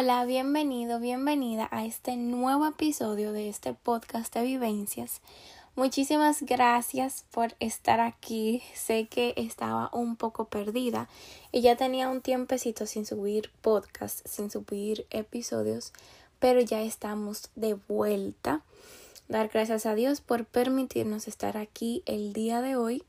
Hola, bienvenido, bienvenida a este nuevo episodio de este podcast de vivencias. Muchísimas gracias por estar aquí. Sé que estaba un poco perdida y ya tenía un tiempecito sin subir podcast, sin subir episodios, pero ya estamos de vuelta. Dar gracias a Dios por permitirnos estar aquí el día de hoy.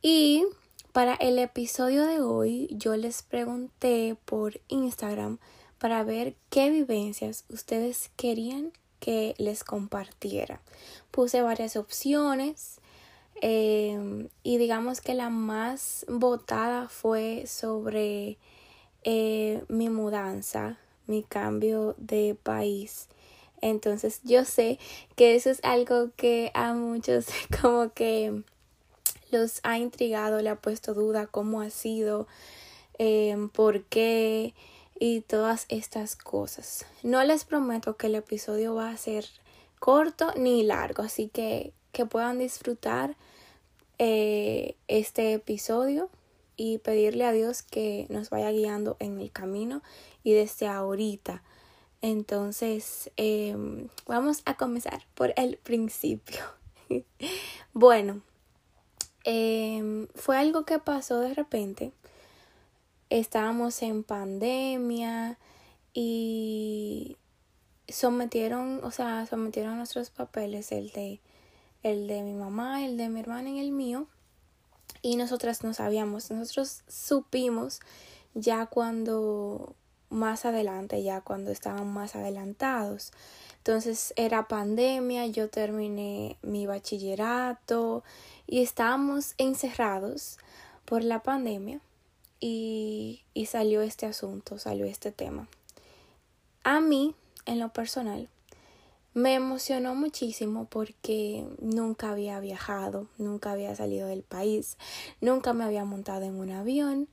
Y para el episodio de hoy yo les pregunté por Instagram para ver qué vivencias ustedes querían que les compartiera. Puse varias opciones em, y digamos que la más votada fue sobre eh, mi mudanza, mi cambio de país. Entonces yo sé que eso es algo que a muchos como que los ha intrigado, le ha puesto duda cómo ha sido, em, por qué y todas estas cosas. No les prometo que el episodio va a ser corto ni largo, así que que puedan disfrutar eh, este episodio y pedirle a Dios que nos vaya guiando en el camino y desde ahorita. Entonces, em, vamos a comenzar por el principio. bueno, em, fue algo que pasó de repente estábamos en pandemia y sometieron, o sea, sometieron nuestros papeles, el de, el de mi mamá, el de mi hermana y el mío, y nosotras no sabíamos, nosotros supimos ya cuando más adelante, ya cuando estaban más adelantados. Entonces era pandemia, yo terminé mi bachillerato y estábamos encerrados por la pandemia y, y salió este asunto, salió este tema. A mí, en lo personal, me emocionó muchísimo porque nunca había viajado, nunca había salido del país, nunca me había montado en un avión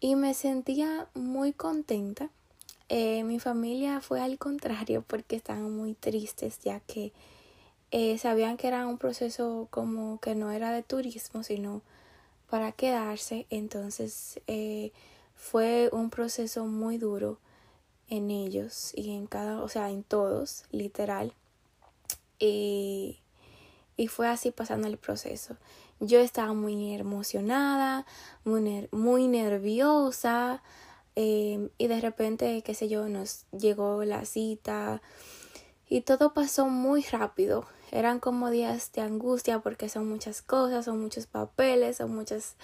y me sentía muy contenta. Eh, mi familia fue al contrario porque estaban muy tristes ya que eh, sabían que era un proceso como que no era de turismo sino para quedarse. Entonces eh, fue un proceso muy duro en ellos y en cada, o sea, en todos, literal. Y, y fue así pasando el proceso. Yo estaba muy emocionada, muy, muy nerviosa. Eh, y de repente, qué sé yo, nos llegó la cita y todo pasó muy rápido. Eran como días de angustia porque son muchas cosas, son muchos papeles, son muchas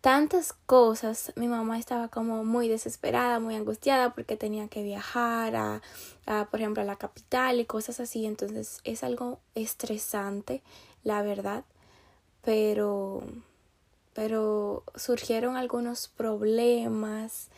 tantas cosas. Mi mamá estaba como muy desesperada, muy angustiada porque tenía que viajar a, a, por ejemplo, a la capital y cosas así. Entonces es algo estresante, la verdad. Pero, pero surgieron algunos problemas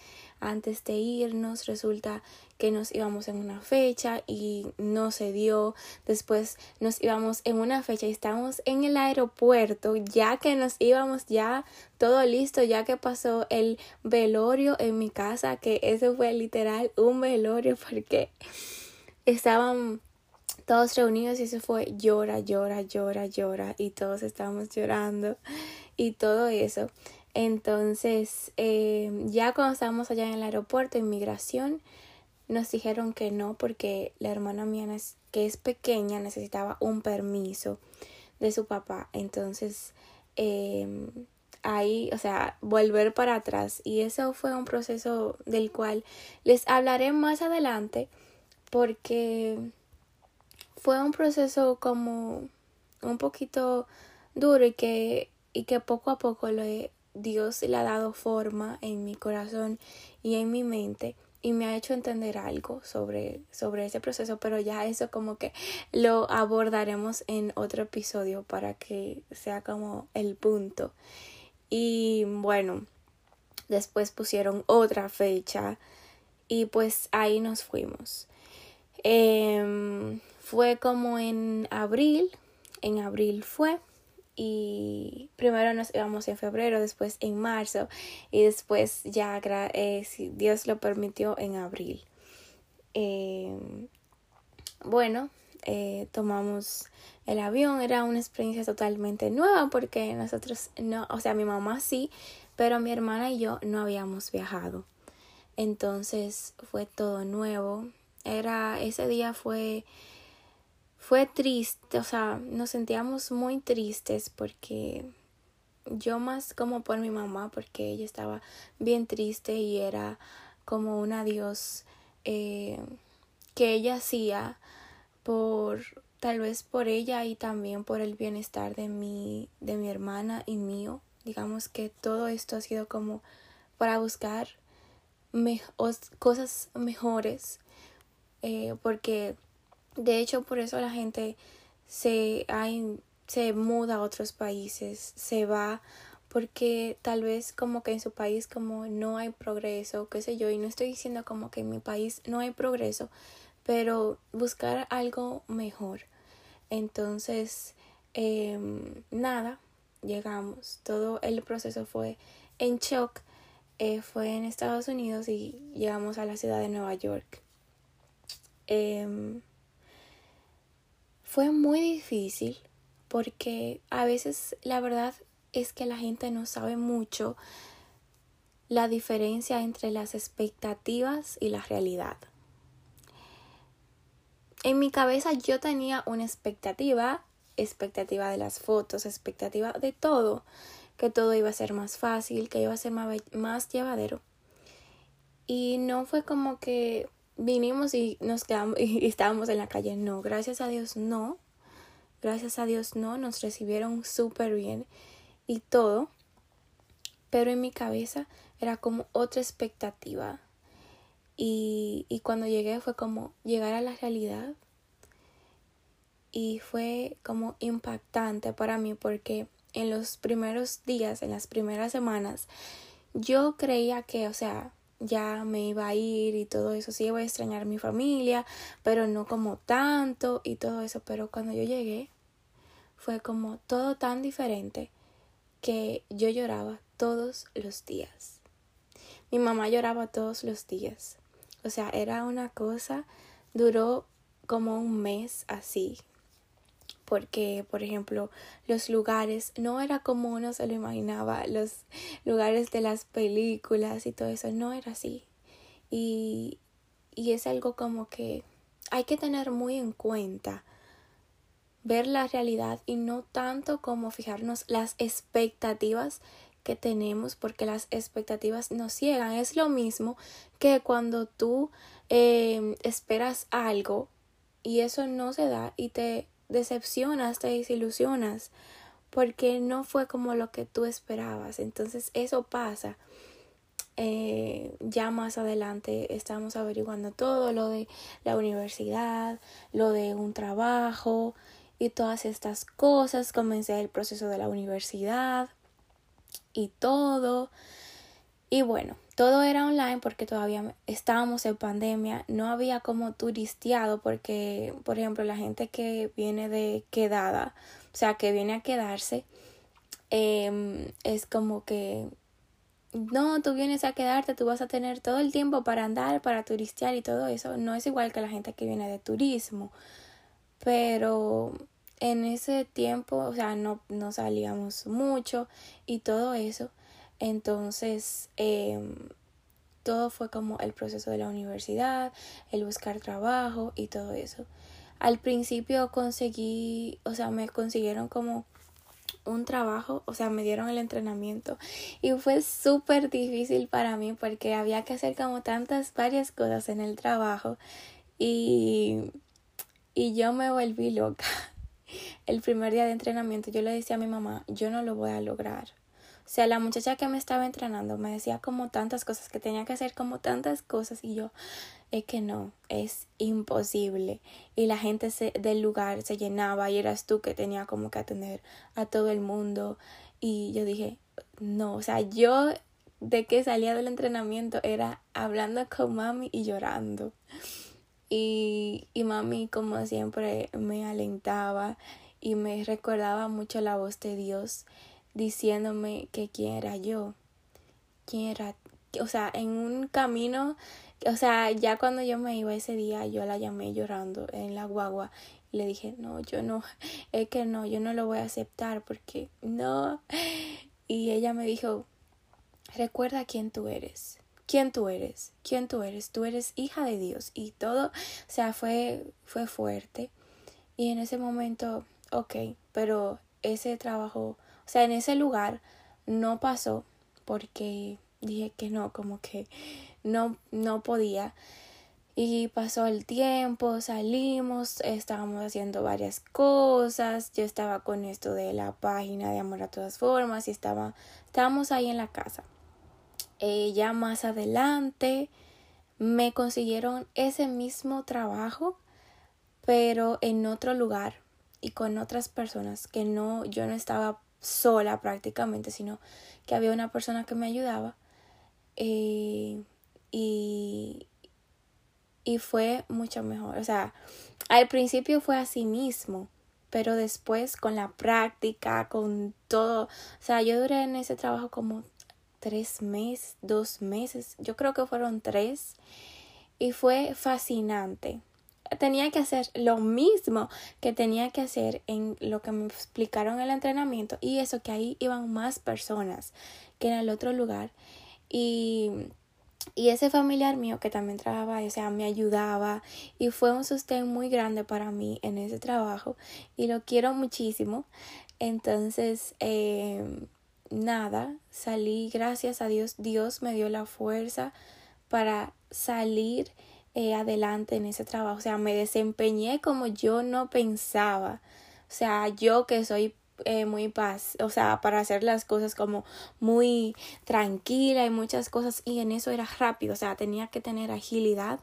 antes de irnos. Resulta que nos íbamos en una fecha y no se dio. Después nos íbamos en una fecha y estábamos en el aeropuerto, ya que nos íbamos ya todo listo, ya que pasó el velorio en mi casa, que eso fue literal un velorio porque estaban todos reunidos y se fue llora, llora, llora, llora y todos estábamos llorando y todo eso. Entonces, eh, ya cuando estábamos allá en el aeropuerto, inmigración, nos dijeron que no porque la hermana mía, que es pequeña, necesitaba un permiso de su papá. Entonces, eh, ahí, o sea, volver para atrás. Y eso fue un proceso del cual les hablaré más adelante porque fue un proceso como un poquito duro y que, y que poco a poco lo he Dios le ha dado forma en mi corazón y en mi mente y me ha hecho entender algo sobre, sobre ese proceso, pero ya eso como que lo abordaremos en otro episodio para que sea como el punto. Y bueno, después pusieron otra fecha y pues ahí nos fuimos. Em, fue como en abril, en abril fue y primero nos íbamos en febrero, después en marzo y después ya, eh, si Dios lo permitió, en abril. Em, bueno, eh, tomamos el avión, era una experiencia totalmente nueva porque nosotros no, o sea, mi mamá sí, pero mi hermana y yo no habíamos viajado. Entonces fue todo nuevo. Era, ese día fue, fue triste, o sea, nos sentíamos muy tristes porque yo más como por mi mamá, porque ella estaba bien triste y era como un adiós eh, que ella hacía por tal vez por ella y también por el bienestar de mi de mi hermana y mío. Digamos que todo esto ha sido como para buscar cosas mejores eh, porque de hecho por eso la gente se hay, se muda a otros países se va porque tal vez como que en su país como no hay progreso, qué sé yo, y no estoy diciendo como que en mi país no hay progreso, pero buscar algo mejor. Entonces, em, nada, llegamos. Todo el proceso fue en shock. Eh, fue en Estados Unidos y llegamos a la ciudad de Nueva York. Em, fue muy difícil porque a veces la verdad es que la gente no sabe mucho la diferencia entre las expectativas y la realidad. En mi cabeza yo tenía una expectativa, expectativa de las fotos, expectativa de todo, que todo iba a ser más fácil, que iba a ser más, llevadero. Y no fue como que vinimos y nos quedamos y estábamos en la calle. No, gracias a Dios no. Gracias a Dios no, nos recibieron súper bien y todo. Pero en mi cabeza era como otra expectativa y, y cuando llegué fue como llegar a la realidad. Y fue como impactante para mí porque en los primeros días, en las primeras semanas, yo creía que, o sea, ya me iba a ir y todo eso, sí iba a extrañar a mi familia, pero no como tanto y todo eso, pero cuando yo llegué fue como todo tan diferente que yo lloraba todos los días. Mi mamá lloraba todos los días. O sea, era una cosa, duró como un mes así. Porque, por ejemplo, los lugares no era como uno se lo imaginaba, los lugares de las películas y todo eso, no era así. Y, y es algo como que hay que tener muy en cuenta ver la realidad y no tanto como fijarnos las expectativas que tenemos porque las expectativas nos ciegan. Es lo mismo que cuando tú em, esperas algo y eso no se da y te decepcionas, te desilusionas porque no fue como lo que tú esperabas. Entonces eso pasa. Eh, ya más adelante estamos averiguando todo lo de la universidad, lo de un trabajo y todas estas cosas. Comencé el proceso de la universidad y todo. Y bueno, todo era online porque todavía estábamos en pandemia, no había como turisteado porque, por ejemplo, la gente que viene de quedada, o sea, que viene a quedarse, em, es como que, no, tú vienes a quedarte, tú vas a tener todo el tiempo para andar, para turistear y todo eso, no es igual que la gente que viene de turismo, pero en ese tiempo, o sea, no, no salíamos mucho y todo eso. Entonces, em, todo fue como el proceso de la universidad, el buscar trabajo y todo eso. Al principio conseguí, o sea, me consiguieron como un trabajo, o sea, me dieron el entrenamiento y fue súper difícil para mí porque había que hacer como tantas, varias cosas en el trabajo y, y yo me volví loca el primer día de entrenamiento yo le decía a mi mamá, yo no lo voy a lograr. O sea, la muchacha que me estaba entrenando me decía como tantas cosas, que tenía que hacer como tantas cosas y yo, es que no, es imposible. Y la gente se, del lugar se llenaba y eras tú que tenía como que atender a todo el mundo. Y yo dije, no, o sea, yo de que salía del entrenamiento era hablando con mami y llorando. Y, y mami, como siempre, me alentaba y me recordaba mucho la voz de Dios diciéndome que quién era yo, quién era, o sea, en un camino, o sea, ya cuando yo me iba ese día, yo la llamé llorando en la guagua y le dije, no, yo no, es que no, yo no lo voy a aceptar porque no. Y ella me dijo, recuerda quién tú eres, quién tú eres, quién tú eres, tú eres hija de Dios y todo, o sea, fue, fue fuerte. Y en ese momento, ok, pero ese trabajo, o sea, en ese lugar no pasó porque dije que no, como que no, no podía. Y pasó el tiempo, salimos, estábamos haciendo varias cosas. Yo estaba con esto de la página de Amor a todas formas y estaba, estábamos ahí en la casa. Eh, ya más adelante me consiguieron ese mismo trabajo, pero en otro lugar y con otras personas que no, yo no estaba sola prácticamente, sino que había una persona que me ayudaba. Eh, y, y fue mucho mejor. O sea, al principio fue así mismo, pero después con la práctica, con todo, o sea, yo duré en ese trabajo como tres meses, dos meses, yo creo que fueron tres, y fue fascinante. Tenía que hacer lo mismo que tenía que hacer en lo que me explicaron en el entrenamiento, y eso que ahí iban más personas que en el otro lugar. Y y ese familiar mío que también trabajaba, o sea, me ayudaba y fue un sostén muy grande para mí en ese trabajo y lo quiero muchísimo. Entonces, eh, nada, salí, gracias a Dios, Dios me dio la fuerza para salir eh, adelante en ese trabajo. O sea, me desempeñé como yo no pensaba. O sea, yo que soy eh, muy paz, o sea, para hacer las cosas como muy tranquila y muchas cosas y en eso era rápido, o sea, tenía que tener agilidad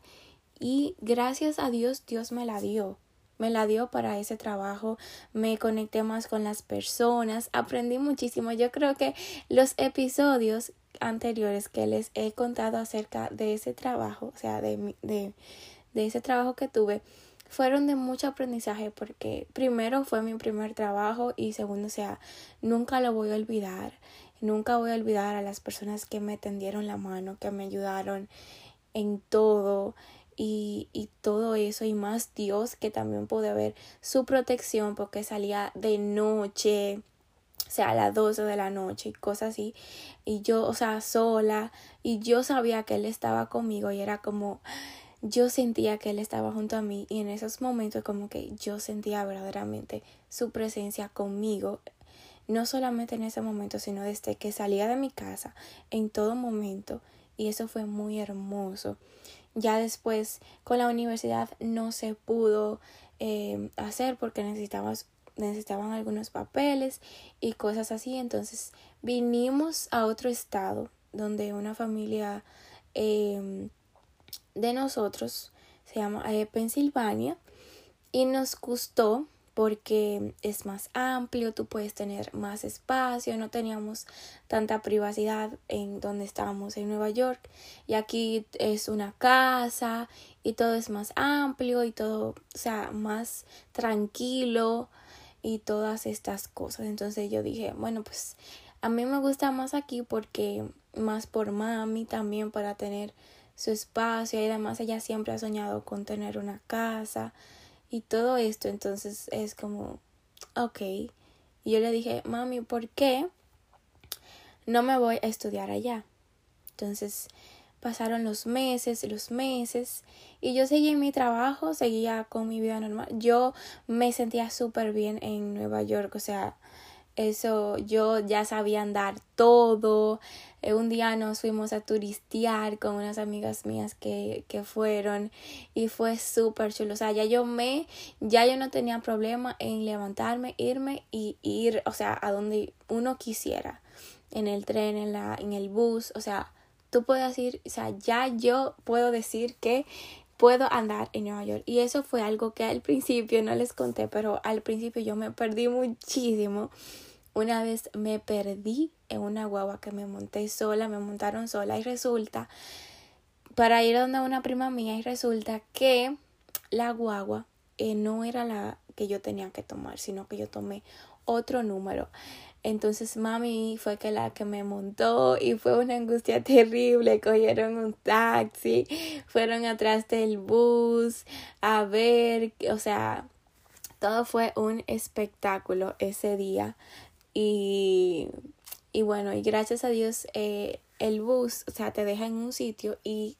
y gracias a Dios Dios me la dio. Me la dio para ese trabajo, me conecté más con las personas, aprendí muchísimo. Yo creo que los episodios anteriores que les he contado acerca de ese trabajo, o sea, de, de, de ese trabajo que tuve, fueron de mucho aprendizaje porque primero fue mi primer trabajo y segundo, o sea, nunca lo voy a olvidar. Nunca voy a olvidar a las personas que me tendieron la mano, que me ayudaron en todo y, y todo eso y más Dios que también pude ver su protección porque salía de noche, sea, a las 12 de la noche y cosas así. Y yo, o sea, sola y yo sabía que Él estaba conmigo y era como yo sentía que él estaba junto a mí y en esos momentos como que yo sentía verdaderamente su presencia conmigo, no solamente en ese momento, sino desde que salía de mi casa, en todo momento, y eso fue muy hermoso. Ya después con la universidad no se pudo eh, hacer porque necesitabas, necesitaban algunos papeles y cosas así, entonces vinimos a otro estado donde una familia eh, de nosotros se llama eh, Pensilvania y nos gustó porque es más amplio, tú puedes tener más espacio, no teníamos tanta privacidad en donde estábamos en Nueva York y aquí es una casa y todo es más amplio y todo, o sea, más tranquilo y todas estas cosas. Entonces yo dije, bueno, pues a mí me gusta más aquí porque más por mami también para tener su espacio y además ella siempre ha soñado con tener una casa y todo esto entonces es como ok y yo le dije mami ¿por qué no me voy a estudiar allá? entonces pasaron los meses los meses y yo seguí en mi trabajo, seguía con mi vida normal. Yo me sentía súper bien en Nueva York, o sea, eso yo ya sabía andar todo. Eh, un día nos fuimos a turistear con unas amigas mías que, que fueron y fue súper chulo. O sea, ya yo me, ya yo no tenía problema en levantarme, irme y ir, o sea, a donde uno quisiera. En el tren, en la, en el bus, o sea, tú puedes decir, o sea, ya yo puedo decir que puedo andar en Nueva York. Y eso fue algo que al principio no les conté, pero al principio yo me perdí muchísimo. Una vez me perdí en una guagua que me monté sola, me montaron sola y resulta, para ir donde una prima mía y resulta que la guagua eh, no era la que yo tenía que tomar, sino que yo tomé otro número. Entonces mami fue que la que me montó y fue una angustia terrible. Cogieron un taxi, fueron atrás del bus a ver, o sea, todo fue un espectáculo ese día. Y, y bueno, y gracias a Dios eh, el bus, o sea, te deja en un sitio y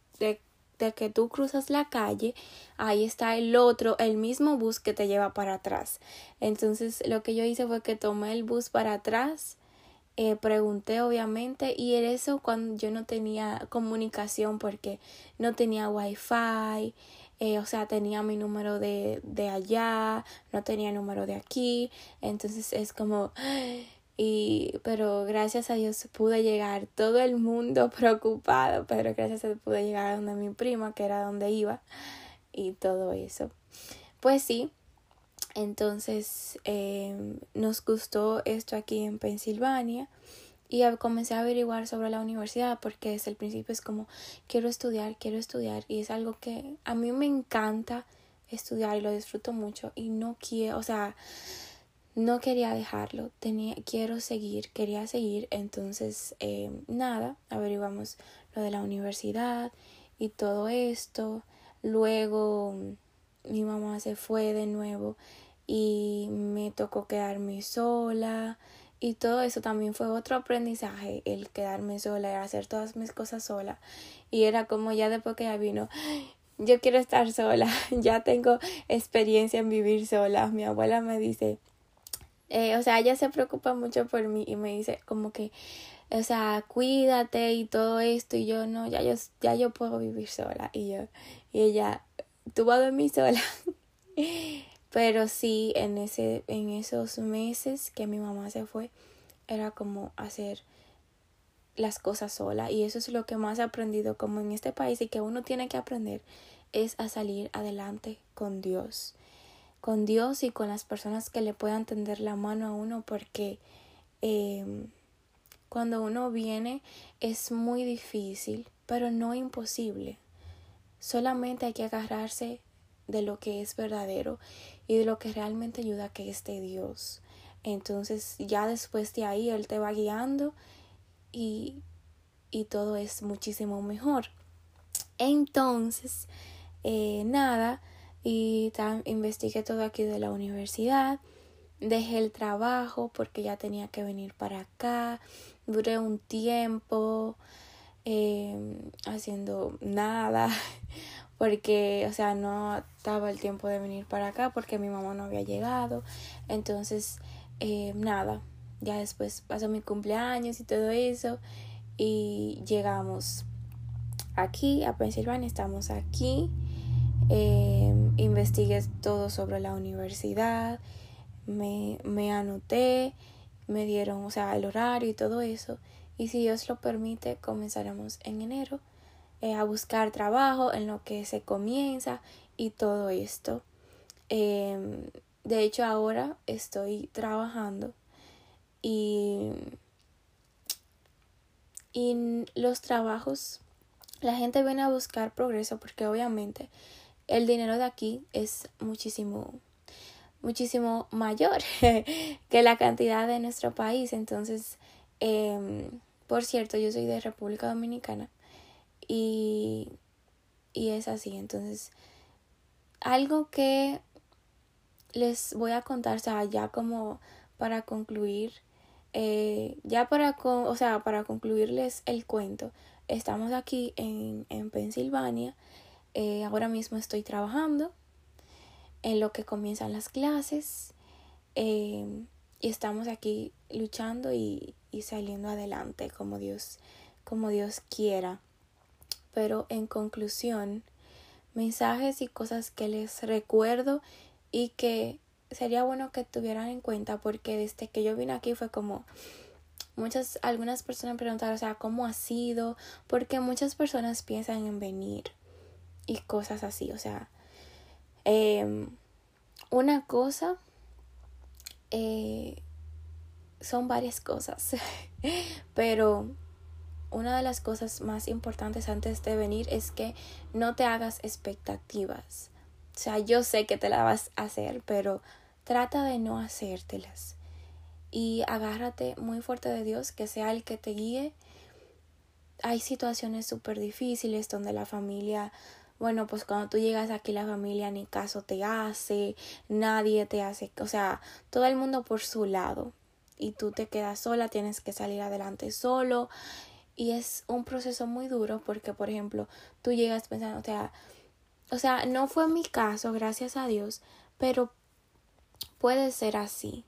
de, que tú cruzas la calle, ahí está el otro, el mismo bus que te lleva para atrás. Entonces lo que yo hice fue que tomé el bus para atrás eh, pregunté obviamente y era eso cuando yo no tenía comunicación porque no tenía wifi, eh, o sea, tenía mi número de, de allá, no tenía número de aquí, entonces es como y pero gracias a Dios pude llegar, todo el mundo preocupado, pero gracias a Dios pude llegar a donde mi prima, que era donde iba y todo eso. Pues sí, entonces eh, nos gustó esto aquí en Pensilvania y comencé a averiguar sobre la universidad porque desde el principio es como quiero estudiar, quiero estudiar y es algo que a mí me encanta estudiar y lo disfruto mucho y no quiero, o sea, no quería dejarlo, tenía, quiero seguir, quería seguir, entonces eh, nada, averiguamos lo de la universidad y todo esto, luego mi mamá se fue de nuevo y me tocó quedarme sola y todo eso también fue otro aprendizaje el quedarme sola y hacer todas mis cosas sola. Y era como ya después que ya vino yo quiero estar sola ya tengo experiencia en vivir sola mi abuela me dice eh, o sea ella se preocupa mucho por mí y me dice como que o sea, cuídate y todo esto y yo no, ya yo, ya yo puedo vivir sola y yo, y ella, tú vas a dormir sola Pero sí, en, ese, en esos meses que mi mamá se fue, era como hacer las cosas sola. Y eso es lo que más he aprendido como en este país y que uno tiene que aprender es a salir adelante con Dios. Con Dios y con las personas que le puedan tender la mano a uno porque em, cuando uno viene es muy difícil, pero no imposible. Solamente hay que agarrarse de lo que es verdadero y de lo que realmente ayuda que esté Dios. Entonces ya después de ahí Él te va guiando y, y todo es muchísimo mejor. Entonces, eh, nada, y investigué todo aquí de la universidad. Dejé el trabajo porque ya tenía que venir para acá. Duré un tiempo eh, haciendo nada porque, o sea, no estaba el tiempo de venir para acá porque mi mamá no había llegado. Entonces, eh, nada, ya después pasó mi cumpleaños y todo eso y llegamos aquí a Pensilvania, estamos aquí. Eh, investigué todo sobre la universidad, me, me anoté, me dieron, o sea, el horario y todo eso. Y si Dios lo permite, comenzaremos en enero eh, a buscar trabajo en lo que se comienza y todo esto. Em, de hecho, ahora estoy trabajando y, y los trabajos, la gente viene a buscar progreso porque obviamente el dinero de aquí es muchísimo muchísimo mayor que la cantidad de nuestro país entonces eh, por cierto yo soy de República Dominicana y, y es así. Entonces, algo que les voy a contar, o sea, ya como para concluir, eh, ya para, o sea, para concluirles el cuento, estamos aquí en, en Pensilvania, eh, ahora mismo estoy trabajando en lo que comienzan las clases eh, y estamos aquí luchando y, y saliendo adelante como Dios, como Dios quiera. Pero en conclusión, mensajes y cosas que les recuerdo y que sería bueno que tuvieran en cuenta porque desde que yo vine aquí fue como muchas algunas personas preguntaron o sea cómo ha sido porque muchas personas piensan en venir y cosas así o sea em, una cosa eh, son varias cosas pero una de las cosas más importantes antes de venir es que no te hagas expectativas. O sea, yo sé que te la vas a hacer, pero trata de no hacértelas. Y agárrate muy fuerte de Dios, que sea el que te guíe. Hay situaciones súper difíciles donde la familia, bueno, pues cuando tú llegas aquí la familia ni caso te hace, nadie te hace, o sea, todo el mundo por su lado. Y tú te quedas sola, tienes que salir adelante solo Y es un proceso muy duro porque, por ejemplo, tú llegas pensando, o sea, o sea, no fue mi caso, gracias a Dios, pero puede ser así.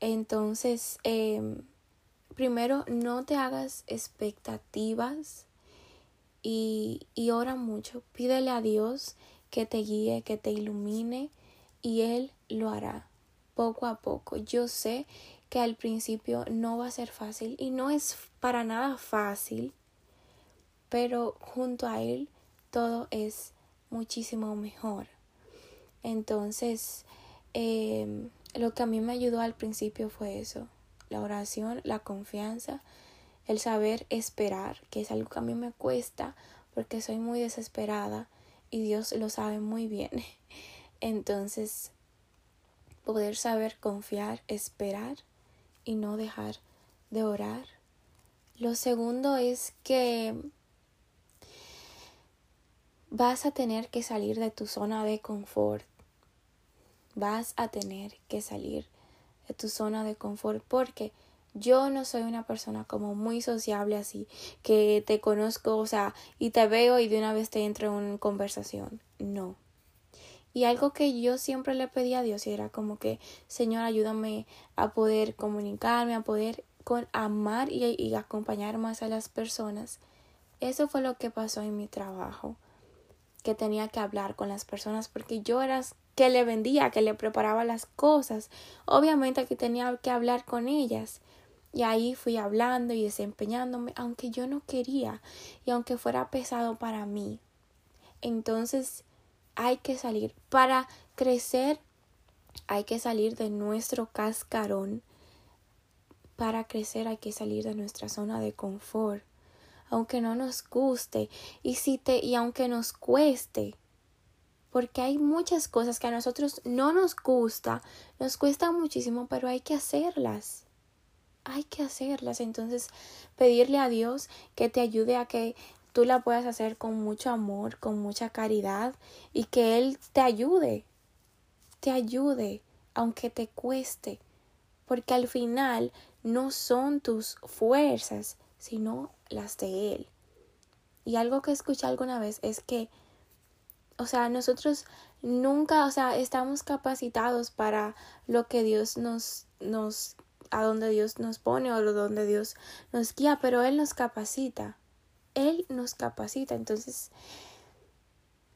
Entonces, em, primero, no te hagas expectativas y, y ora mucho. Pídele a Dios que te guíe, que te ilumine y Él lo hará poco a poco. Yo sé que al principio no va a ser fácil y no es para nada fácil, pero junto a Él todo es muchísimo mejor. Entonces, em, lo que a mí me ayudó al principio fue eso, la oración, la confianza, el saber esperar, que es algo que a mí me cuesta porque soy muy desesperada y Dios lo sabe muy bien. Entonces, poder saber confiar, esperar y no dejar de orar. Lo segundo es que vas a tener que salir de tu zona de confort. Vas a tener que salir de tu zona de confort porque yo no soy una persona como muy sociable así, que te conozco, o sea, y te veo y de una vez te entro en una conversación. No. Y algo que yo siempre le pedí a Dios era como que, Señor, ayúdame a poder comunicarme, a poder con amar y, y acompañar más a las personas. Eso fue lo que pasó en mi trabajo, que tenía que hablar con las personas porque yo era que le vendía, que le preparaba las cosas. Obviamente que tenía que hablar con ellas. Y ahí fui hablando y desempeñándome, aunque yo no quería y aunque fuera pesado para mí. Entonces, hay que salir. Para crecer hay que salir de nuestro cascarón. Para crecer hay que salir de nuestra zona de confort. Aunque no nos guste y si te y aunque nos cueste. Porque hay muchas cosas que a nosotros no nos gusta, nos cuesta muchísimo, pero hay que hacerlas. Hay que hacerlas. Entonces, pedirle a Dios que te ayude a que tú la puedas hacer con mucho amor, con mucha caridad y que Él te ayude, te ayude, aunque te cueste, porque al final no son tus fuerzas, sino las de Él. Y algo que escuché alguna vez es que, o sea, nosotros nunca, o sea, estamos capacitados para lo que Dios nos, nos, a donde Dios nos pone o donde Dios nos guía, pero Él nos capacita. Él nos capacita. Entonces,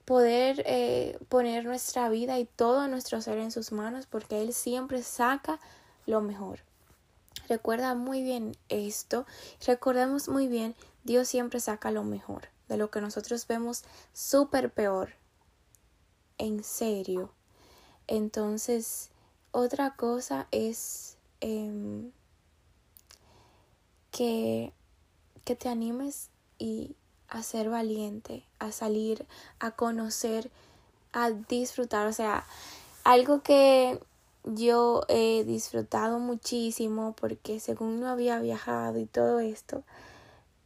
poder eh, poner nuestra vida y todo nuestro ser en sus manos porque Él siempre saca lo mejor. Recuerda muy bien esto. Recordemos muy bien, Dios siempre saca lo mejor de lo que nosotros vemos súper peor. En serio. Entonces, otra cosa es em, que, que te animes y a ser valiente, a salir, a conocer, a disfrutar. O sea, algo que yo he disfrutado muchísimo porque según no había viajado y todo esto,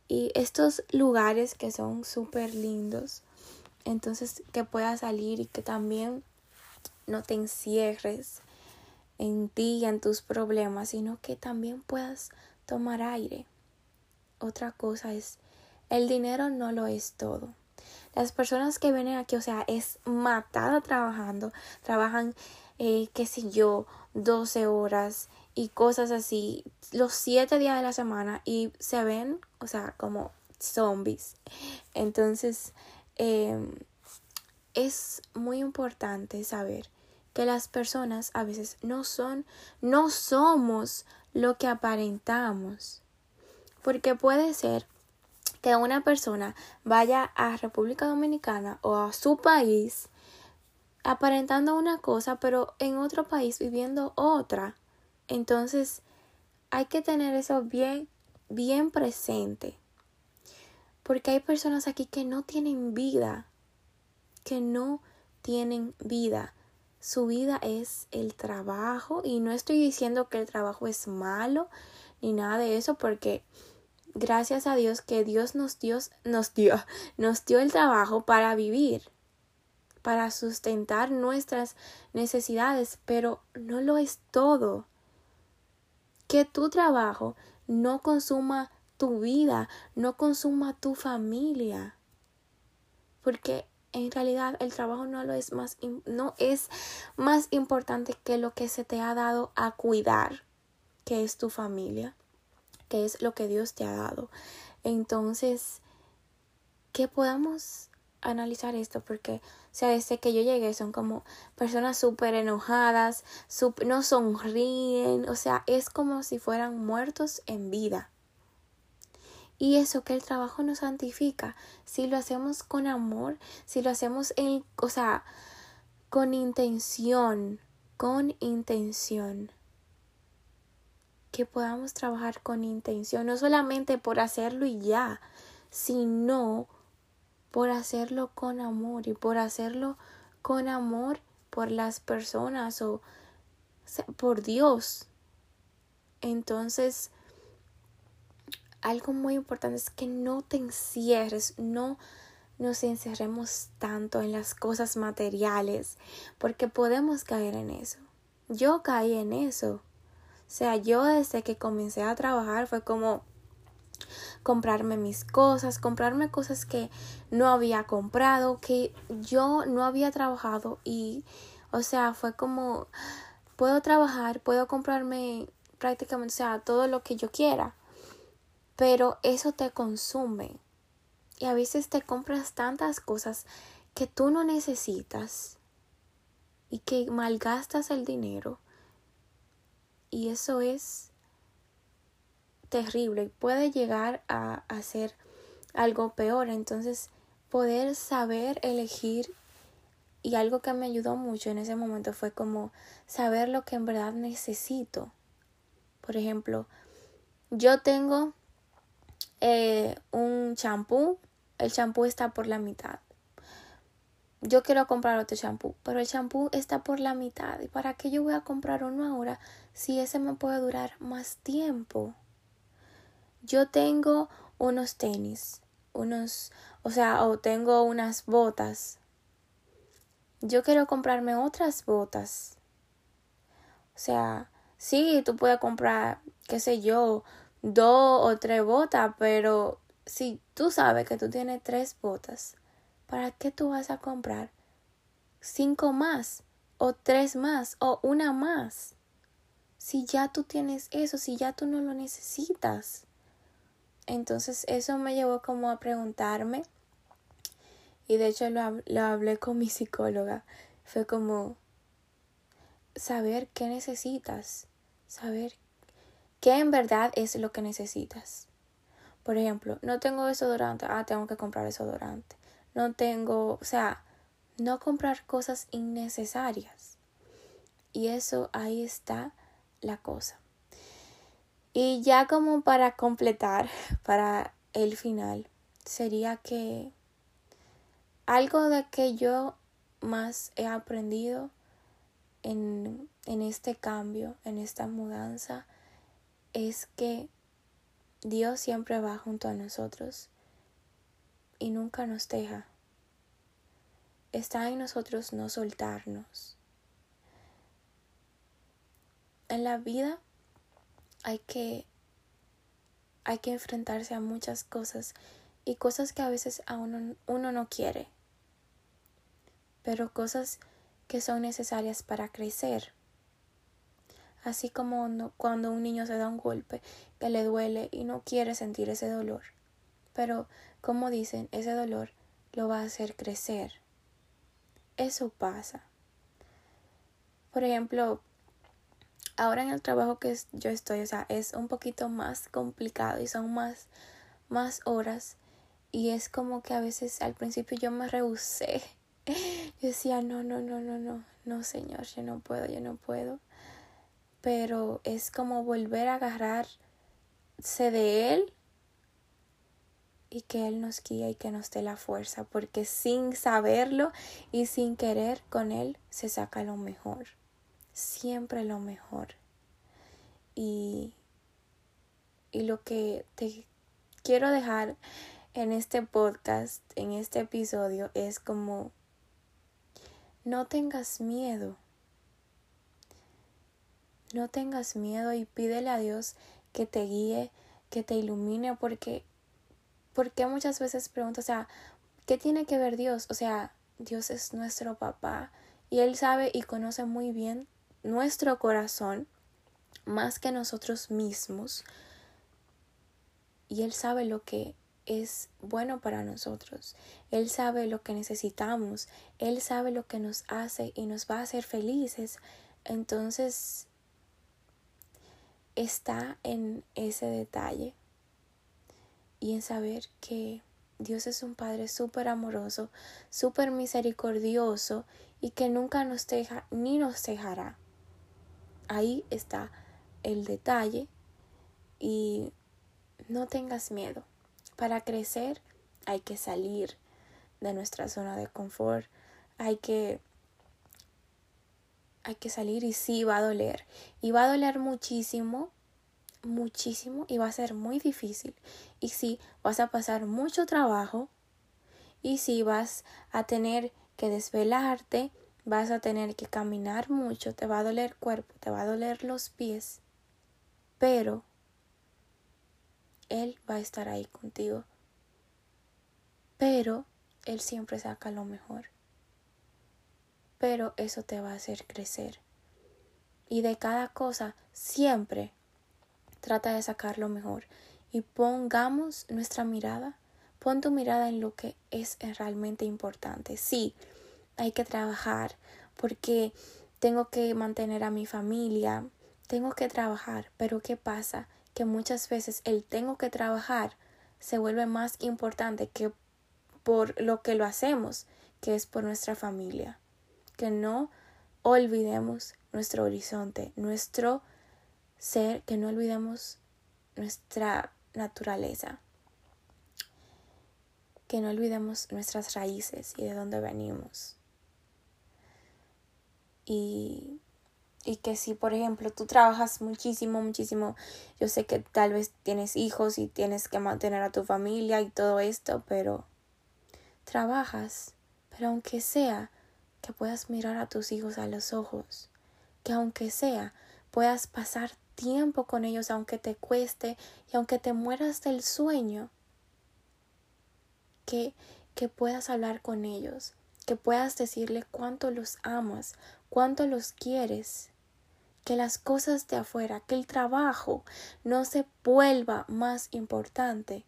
y estos lugares que son súper lindos, entonces que puedas salir y que también no te encierres en ti y en tus problemas, sino que también puedas tomar aire. Otra cosa es el dinero no lo es todo. Las personas que vienen aquí, o sea, es matada trabajando, trabajan, eh, qué sé yo, 12 horas y cosas así, los 7 días de la semana y se ven, o sea, como zombies. Entonces, em, es muy importante saber que las personas a veces no son, no somos lo que aparentamos. Porque puede ser que una persona vaya a República Dominicana o a su país aparentando una cosa, pero en otro país viviendo otra. Entonces, hay que tener eso bien, bien presente. Porque hay personas aquí que no tienen vida, que no tienen vida. Su vida es el trabajo y no estoy diciendo que el trabajo es malo ni nada de eso porque gracias a Dios que Dios nos dio, nos dio, nos dio el trabajo para vivir, para sustentar nuestras necesidades, pero no lo es todo. Que tu trabajo no consuma tu vida, no consuma tu familia. Porque en realidad el trabajo no lo es más no es más importante que lo que se te ha dado a cuidar, que es tu familia, que es lo que Dios te ha dado. Entonces, que podamos analizar esto porque, sea, desde que yo llegué son como personas súper enojadas, no sonríen, o sea, es como si fueran muertos en vida. Y eso que el trabajo nos santifica, si lo hacemos con amor, si lo hacemos en, o sea, con intención, con intención. Que podamos trabajar con intención, no solamente por hacerlo y ya, sino por hacerlo con amor y por hacerlo con amor por las personas o por Dios. Entonces, algo muy importante es que no te encierres, no nos encerremos tanto en las cosas materiales, porque podemos caer en eso. Yo caí en eso. O sea, yo desde que comencé a trabajar fue como comprarme mis cosas, comprarme cosas que no había comprado, que yo no había trabajado y, o sea, fue como, puedo trabajar, puedo comprarme prácticamente, o sea, todo lo que yo quiera, pero eso te consume y a veces te compras tantas cosas que tú no necesitas y que malgastas el dinero y eso es terrible, puede llegar a, ser algo peor. Entonces, poder saber elegir y algo que me ayudó mucho en ese momento fue como saber lo que en verdad necesito. Por ejemplo, yo tengo eh, un champú, el champú está por la mitad. Yo quiero comprar otro champú, pero el champú está por la mitad. ¿Y para qué yo voy a comprar uno ahora si ese me puede durar más tiempo? yo tengo unos tenis, unos, o sea, o tengo unas botas. Yo quiero comprarme otras botas. O sea, sí, tú puedes comprar, qué sé yo, dos o tres botas, pero si tú sabes que tú tienes tres botas, ¿para qué tú vas a comprar cinco más o tres más o una más? Si ya tú tienes eso, si ya tú no lo necesitas. Entonces eso me llevó como a preguntarme y de hecho lo, lo hablé con mi psicóloga. Fue como saber qué necesitas, saber qué en verdad es lo que necesitas. Por ejemplo, no tengo desodorante, ah, tengo que comprar desodorante. No tengo, o sea, no comprar cosas innecesarias. Y eso ahí está la cosa. Y ya como para completar, para el final, sería que algo de que yo más he aprendido en, en este cambio, en esta mudanza, es que Dios siempre va junto a nosotros y nunca nos deja. Está en nosotros no soltarnos. En la vida hay que hay que enfrentarse a muchas cosas y cosas que a veces a uno, uno no quiere, pero cosas que son necesarias para crecer. Así como cuando un niño se da un golpe que le duele y no quiere sentir ese dolor. Pero, como dicen, ese dolor lo va a hacer crecer. Eso pasa. Por ejemplo, ahora en el trabajo que yo estoy, o sea, es un poquito más complicado y son más, más horas. Y es como que a veces al principio yo me rehusé. Yo decía, no, no, no, no, no, no, señor, yo no puedo, yo no puedo. Pero es como volver a agarrarse de Él y que Él nos guíe y que nos dé la fuerza, porque sin saberlo y sin querer con Él se saca lo mejor siempre lo mejor. Y, y lo que te quiero dejar en este podcast, en este episodio, es como no tengas miedo. No tengas miedo y pídele a Dios que te guíe, que te ilumine, porque, porque muchas veces pregunto, o sea, ¿qué tiene que ver Dios? O sea, Dios es nuestro papá y Él sabe y conoce muy bien nuestro corazón más que nosotros mismos. Y Él sabe lo que es bueno para nosotros. Él sabe lo que necesitamos. Él sabe lo que nos hace y nos va a hacer felices. Entonces, está en ese detalle y en saber que Dios es un Padre súper amoroso, súper misericordioso y que nunca nos deja ni nos dejará. Ahí está el detalle y no tengas miedo. Para crecer hay que salir de nuestra zona de confort, hay que hay que salir y sí va a doler. Y va a doler muchísimo, muchísimo y va a ser muy difícil. Y sí, vas a pasar mucho trabajo y sí vas a tener que desvelarte, vas a tener que caminar mucho, te va a doler el cuerpo, te va a doler los pies, pero Él va a estar ahí contigo. Pero Él siempre saca lo mejor pero eso te va a hacer crecer. Y de cada cosa siempre trata de sacar lo mejor y pongamos nuestra mirada, pon tu mirada en lo que es realmente importante. Sí, hay que trabajar porque tengo que mantener a mi familia, tengo que trabajar, pero ¿qué pasa? Que muchas veces el tengo que trabajar se vuelve más importante que por lo que lo hacemos, que es por nuestra familia que no olvidemos nuestro horizonte, nuestro ser, que no olvidemos nuestra naturaleza, que no olvidemos nuestras raíces y de dónde venimos. Y, y que si, por ejemplo, tú trabajas muchísimo, muchísimo, yo sé que tal vez tienes hijos y tienes que mantener a tu familia y todo esto, pero trabajas, pero aunque sea, que puedas mirar a tus hijos a los ojos, que aunque sea, puedas pasar tiempo con ellos aunque te cueste y aunque te mueras del sueño, que, que puedas hablar con ellos, que puedas decirle cuánto los amas, cuánto los quieres, que las cosas de afuera, que el trabajo no se vuelva más importante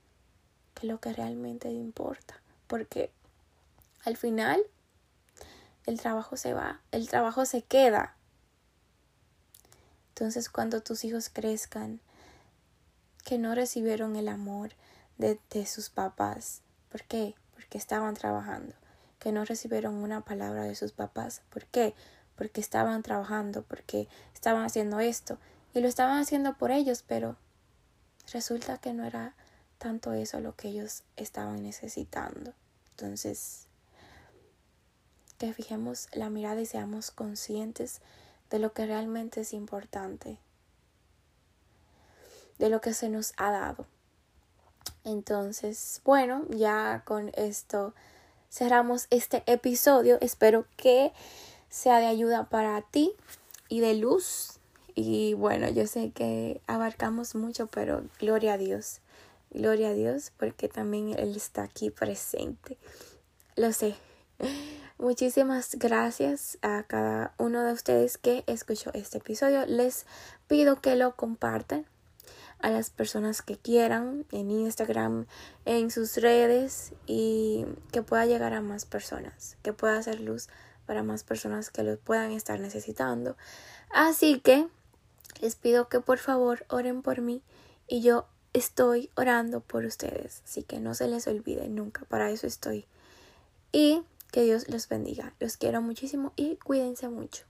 que lo que realmente importa, porque al final el trabajo se va, el trabajo se queda. Entonces cuando tus hijos crezcan, que no recibieron el amor de, sus papás, ¿por qué? Porque estaban trabajando, que no recibieron una palabra de sus papás, ¿por qué? Porque estaban trabajando, porque estaban haciendo esto, y lo estaban haciendo por ellos, pero resulta que no era tanto eso lo que ellos estaban necesitando. Entonces, que fijemos la mirada y seamos conscientes de lo que realmente es importante, de lo que se nos ha dado. Entonces, bueno, ya con esto cerramos este episodio. Espero que sea de ayuda para ti y de luz. Y bueno, yo sé que abarcamos mucho, pero gloria a Dios. Gloria a Dios porque también Él está aquí presente. Lo sé. Muchísimas gracias a cada uno de ustedes que escuchó este episodio. Les pido que lo compartan a las personas que quieran en Instagram, en sus redes y que pueda llegar a más personas, que pueda hacer luz para más personas que lo puedan estar necesitando. Así que les pido que por favor oren por mí y yo estoy orando por ustedes. Así que no se les olvide nunca, para eso estoy. Y que Dios los bendiga. Los quiero muchísimo y cuídense mucho.